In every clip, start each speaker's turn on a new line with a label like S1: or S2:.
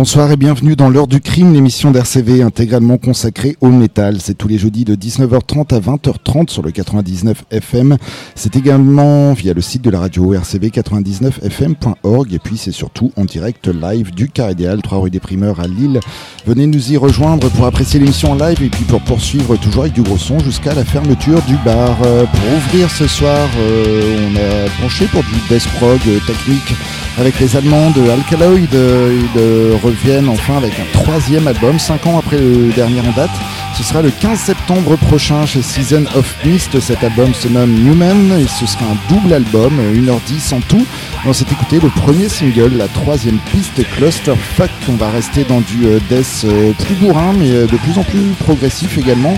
S1: Bonsoir et bienvenue dans l'heure du crime, l'émission d'RCV intégralement consacrée au métal. C'est tous les jeudis de 19h30 à 20h30 sur le 99 FM. C'est également via le site de la radio rcv99fm.org et puis c'est surtout en direct live du Car Idéal, 3 rue des Primeurs à Lille. Venez nous y rejoindre pour apprécier l'émission en live et puis pour poursuivre toujours avec du gros son jusqu'à la fermeture du bar. Euh, pour ouvrir ce soir, euh, on a penché pour du death prog euh, technique avec les Allemands de Alkaloid. Ils reviennent enfin avec un troisième album, 5 ans après le dernier en date. Ce sera le 15 septembre prochain chez Season of Mist. Cet album se nomme Newman et ce sera un double album, 1h10 en tout. On s'est écouté le premier single, la troisième piste, Clusterfuck. On va rester dans du euh, death euh, plus bourrin, mais euh, de plus en plus progressif également.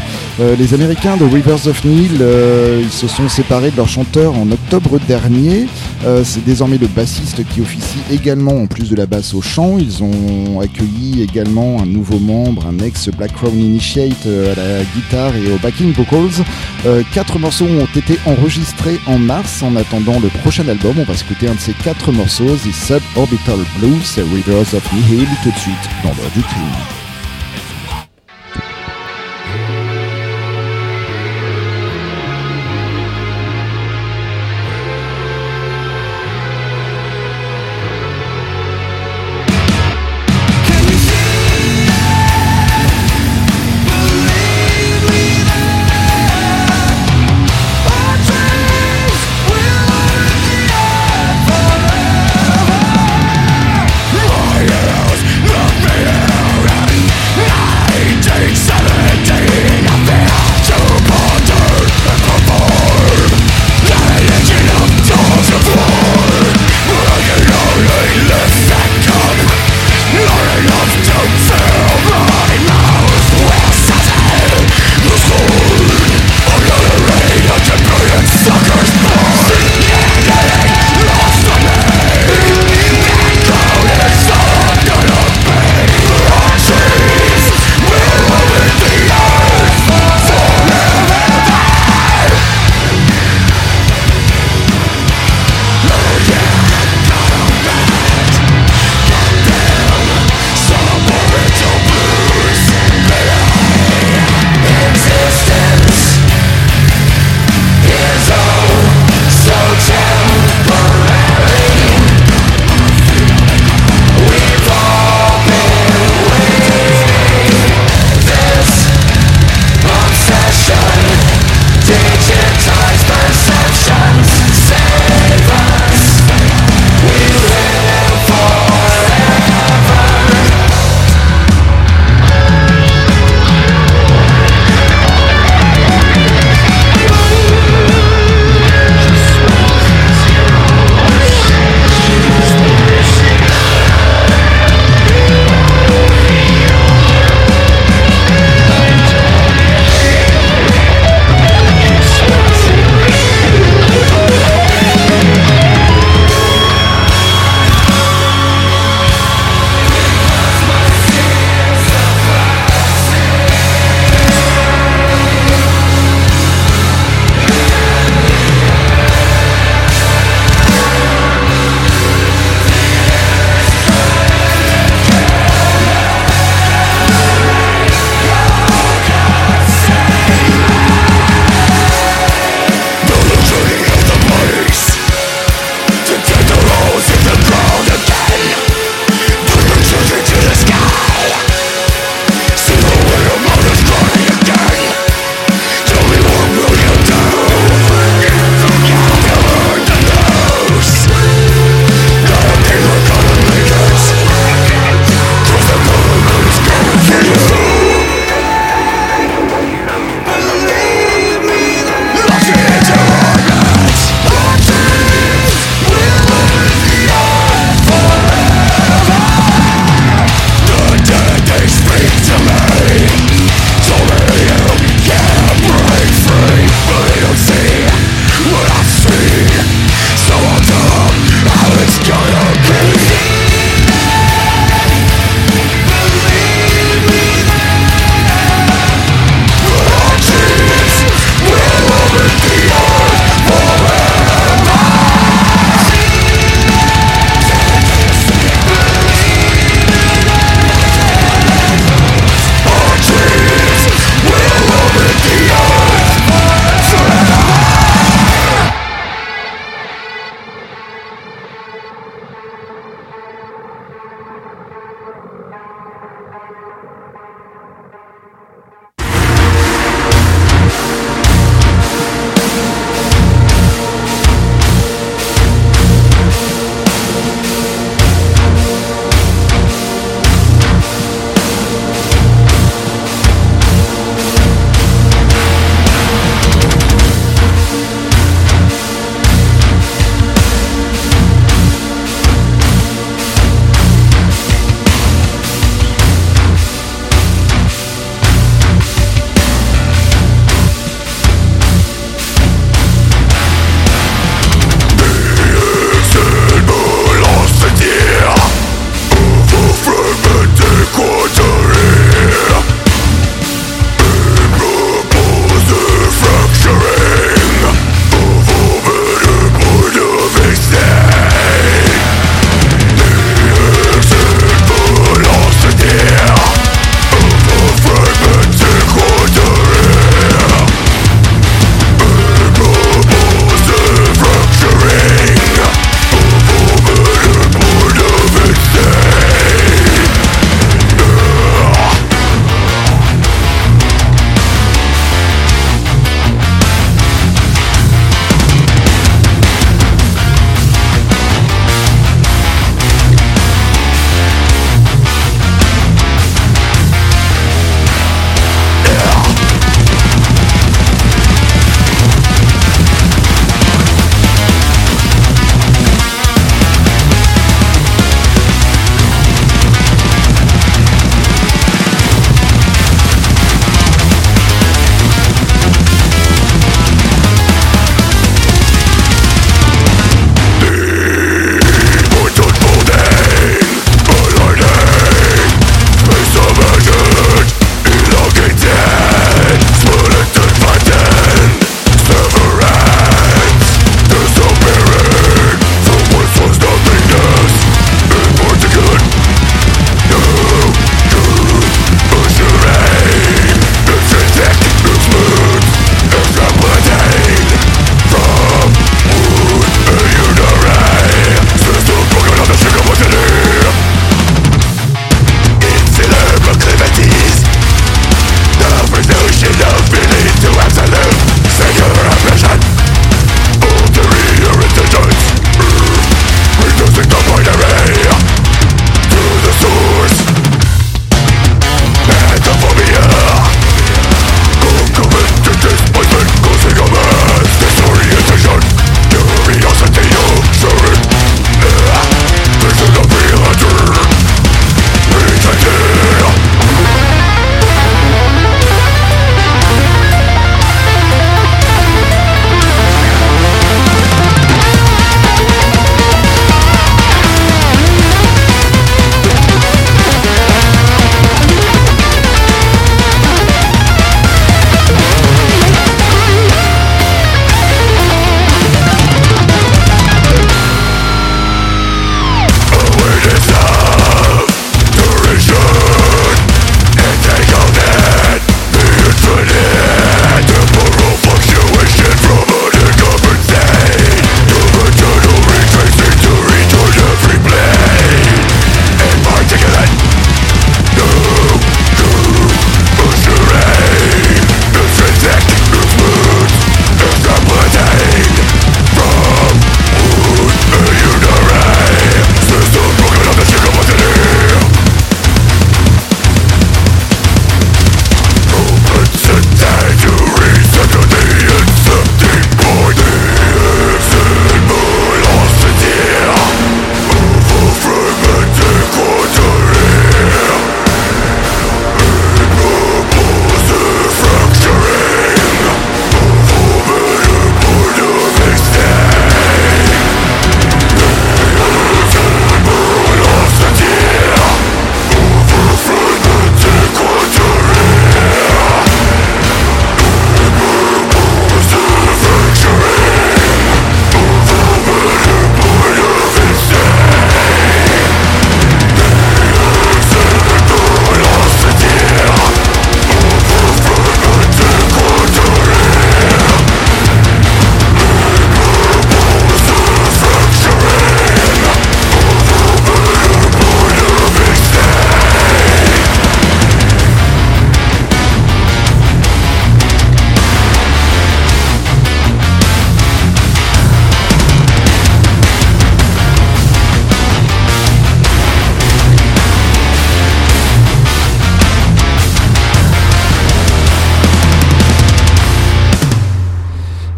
S1: les Américains de Rivers of Nile, ils se sont séparés de leur chanteur en octobre dernier. C'est désormais le bassiste qui officie également en plus de la basse au chant. Ils ont accueilli également un nouveau membre, un ex Black Crown Initiate à la guitare et au backing vocals. quatre morceaux ont été enregistrés en mars. En attendant le prochain album, on va écouter un de ces quatre morceaux, The Suborbital Blues, Rivers of Nihil, tout de suite dans l'heure du crime.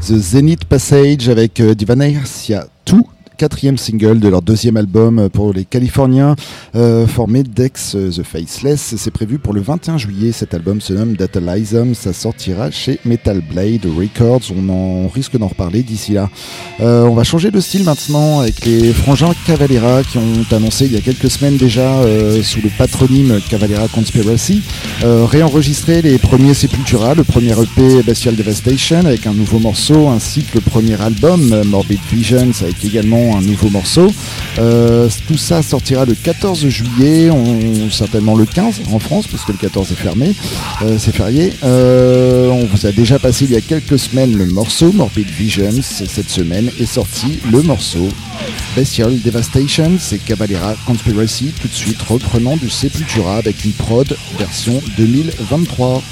S1: The Zenith Passage avec euh, Divanacia 2 quatrième single de leur deuxième album pour les Californiens, euh, formé Dex The Faceless. C'est prévu pour le 21 juillet. Cet album se nomme Datalism. Ça sortira chez Metal Blade Records. On en risque d'en reparler d'ici là. Euh, on va changer de style maintenant avec les frangins Cavalera qui ont annoncé il y a quelques semaines déjà euh, sous le patronyme Cavalera Conspiracy réenregistrer les premiers Sepultura, le premier EP Bestial Devastation avec un nouveau morceau ainsi que le premier album Morbid Visions avec également un nouveau morceau. Euh, tout ça sortira le 14 juillet, on, certainement le 15 en France, parce que le 14 est fermé, euh, c'est férié. Euh, on vous a déjà passé il y a quelques semaines le morceau Morbid Visions. Cette semaine est sorti le morceau Bestial Devastation, c'est Cavalera Conspiracy. Tout de suite, reprenant du Sepultura avec une prod version 2023.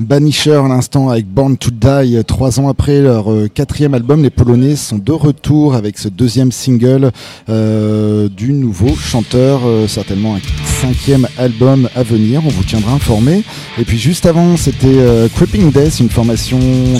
S1: Banisher à l'instant avec Born to Die. Trois ans après leur euh, quatrième album, les Polonais sont de retour avec ce deuxième single euh, du nouveau chanteur, euh, certainement un cinquième album à venir. On vous tiendra informé. Et puis juste avant, c'était Creeping Death, une formation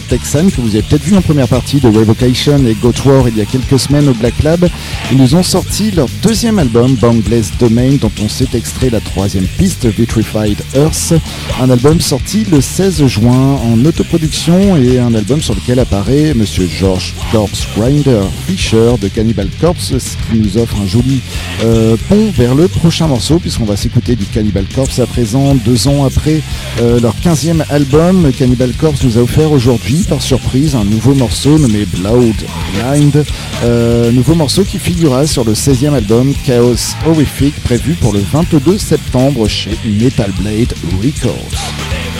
S1: texane que vous avez peut-être vu en première partie de Revocation et Goat War il y a quelques semaines au Black Lab. Ils nous ont sorti leur deuxième album, Boundless Domain, dont on s'est extrait la troisième piste, Vitrified Earth. Un album sorti le 16 juin en autoproduction et un album sur lequel apparaît Monsieur George Corpse Grinder Fisher de Cannibal Corpse, ce qui nous offre un joli euh, pont vers le prochain morceau, puisqu'on va s'écouter du Cannibal Corpse à présent, deux ans après euh, leur 15e album. Cannibal Corpse nous a offert aujourd'hui, par surprise, un nouveau morceau nommé Blood Blind, euh, nouveau morceau qui figurera sur le 16e album Chaos Horrific, prévu pour le 22 septembre chez Metal Blade Records.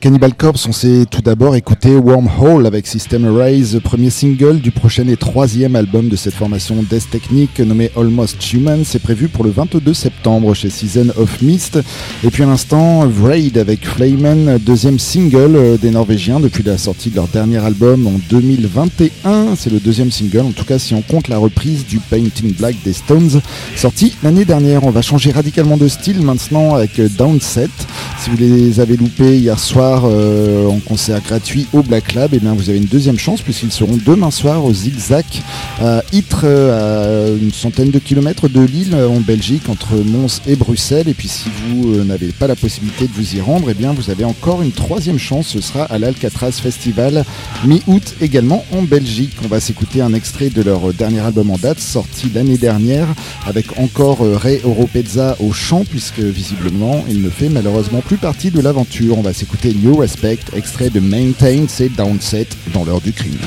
S1: Cannibal Corpse, on s'est d'abord écouté Wormhole avec System Raise, premier single du prochain et troisième album de cette formation Death Technique nommé Almost Human. C'est prévu pour le 22 septembre chez Season of Mist. Et puis à l'instant, Vraid avec Flamen, deuxième single euh, des Norvégiens depuis la sortie de leur dernier album en 2021. C'est le deuxième single, en tout cas si on compte la reprise du Painting Black des Stones, sorti l'année dernière. On va changer radicalement de style maintenant avec Downset. Si vous les avez loupés hier soir euh, en concert gratuit au Black Lab, et eh bien vous avez une deuxième chance puisqu'ils seront demain soir au Zigzag à Ytre, à une centaine de kilomètres de Lille en Belgique, entre Mons et Bruxelles. Et puis si vous euh, n'avez pas la possibilité de vous y rendre, et eh bien vous avez encore une troisième chance. Ce sera à l'Alcatraz Festival mi-août également en Belgique. On va s'écouter un extrait de leur dernier album en date, sorti l'année dernière, avec encore euh, Ray Oropezza au chant, puisque visiblement il ne fait malheureusement plus partie de l'aventure. On va s'écouter New Respect, extrait de Maintain, c'est Downset dans l'heure du crime.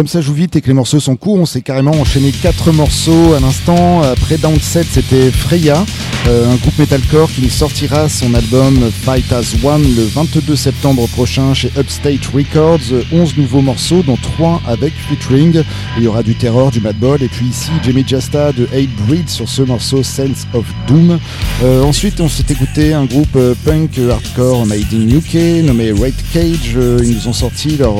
S1: Comme ça joue vite et que les morceaux sont courts, on s'est carrément enchaîné quatre morceaux à l'instant. Après Downset, c'était Freya, euh, un groupe metalcore qui nous sortira son album Fight as One le 22 septembre prochain chez Upstate Records. 11 nouveaux morceaux, dont 3 avec featuring. Il y aura du Terror, du Madball, et puis ici Jamie Jasta de Hate Breed sur ce morceau Sense of Doom. Euh, ensuite, on s'est écouté un groupe euh, punk hardcore made in UK nommé Red Cage. ils nous ont sorti leur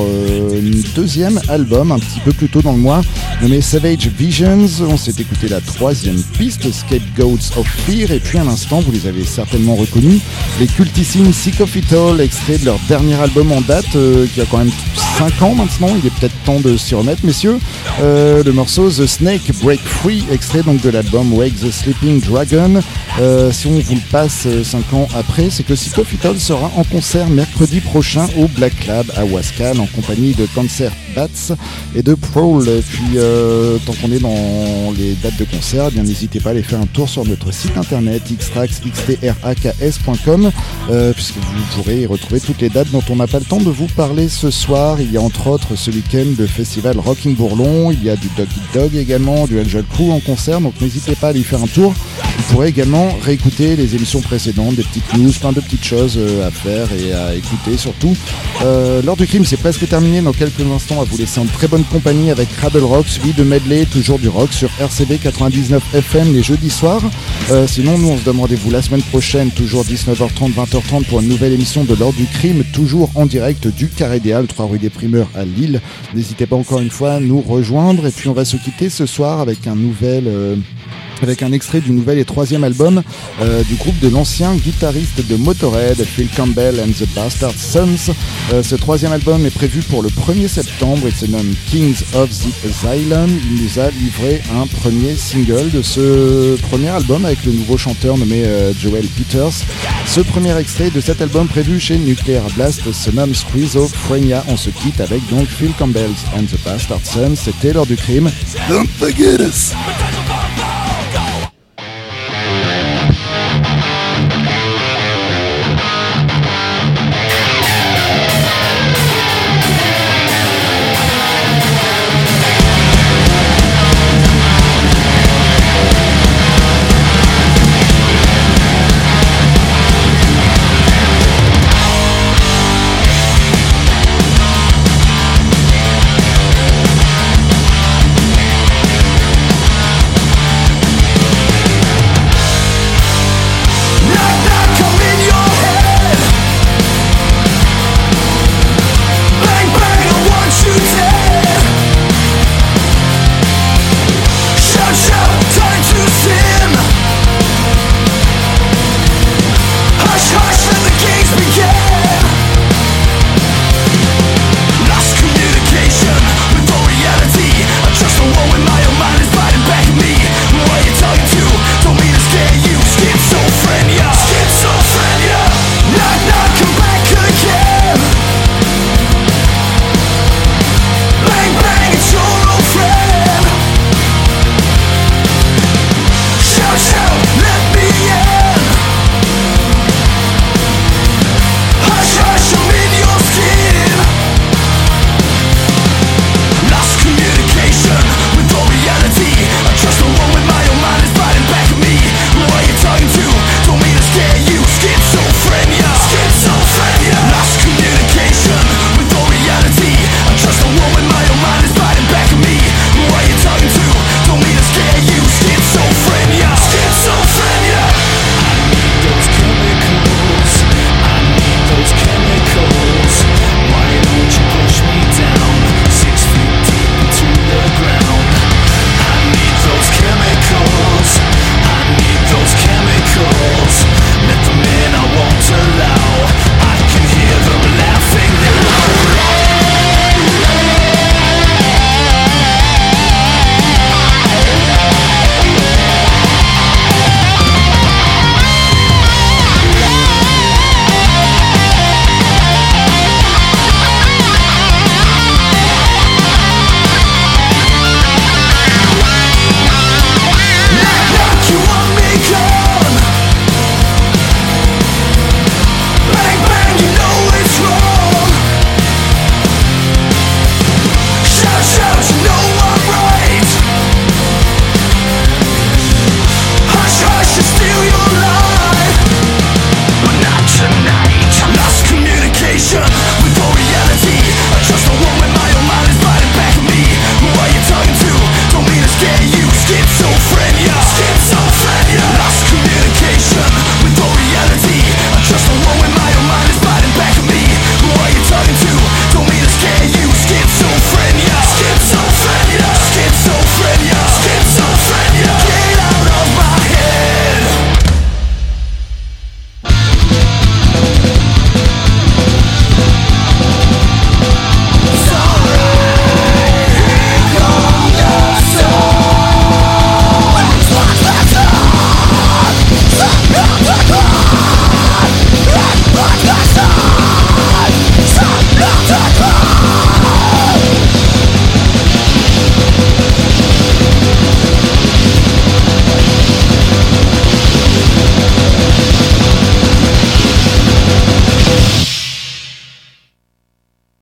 S1: deuxième album un petit peu plus tôt dans le mois nommé Savage Visions. On s'est écouté la troisième piste, Scapegoats of Fear, et puis à l'instant, vous les avez certainement reconnus, les cultissimes Sick of It All, extrait de leur dernier album en date, euh, qui a quand même 5 ans maintenant, il est peut-être temps de s'y remettre, messieurs. Euh, le morceau The Snake Break Free, extrait donc de l'album Wake the Sleeping Dragon. Euh, si on vous le passe 5 ans après, c'est que Sick of It All sera en concert mercredi prochain au Black Lab à Wascal en compagnie de Cancer Bats. Et de Prowl. Puis, euh, tant qu'on est dans les dates de concert, eh n'hésitez pas à aller faire un tour sur notre site internet xtrax.com euh, puisque vous pourrez y retrouver toutes les dates dont on n'a pas le temps de vous parler ce soir. Il y a entre autres ce week-end le festival Rocking Bourlon, il y a du Dog Eat Dog également, du Angel Crew en concert, donc n'hésitez pas à aller faire un tour. Vous pourrez également réécouter les émissions précédentes, des petites news, plein de petites choses euh, à faire et à écouter surtout. Euh, L'heure du crime, c'est presque terminé. Dans quelques instants, à vous laisser en très bonne compagnie avec Cradle Rock, suivi de medley, toujours du rock sur RCB 99 FM les jeudis soirs. Euh, sinon, nous, on se donne rendez-vous la semaine prochaine, toujours 19h30, 20h30 pour une nouvelle émission de l'heure du crime, toujours en direct du Carré des Halles, 3 rue des Primeurs à Lille. N'hésitez pas encore une fois à nous rejoindre et puis on va se quitter ce soir avec un nouvel... euh, avec un extrait du nouvel et troisième album euh, du groupe de l'ancien guitariste de Motorhead, Phil Campbell and the Bastard Sons. Euh, ce troisième album est prévu pour le 1er septembre. Il se nomme Kings of the Asylum. Il nous a livré un premier single de ce premier album avec le nouveau chanteur nommé euh, Joel Peters. Ce premier extrait de cet album prévu chez Nuclear Blast se nomme Schizophrenia. On se quitte avec donc Phil Campbell and the Bastard Sons. C'était l'heure du crime. Don't forget us!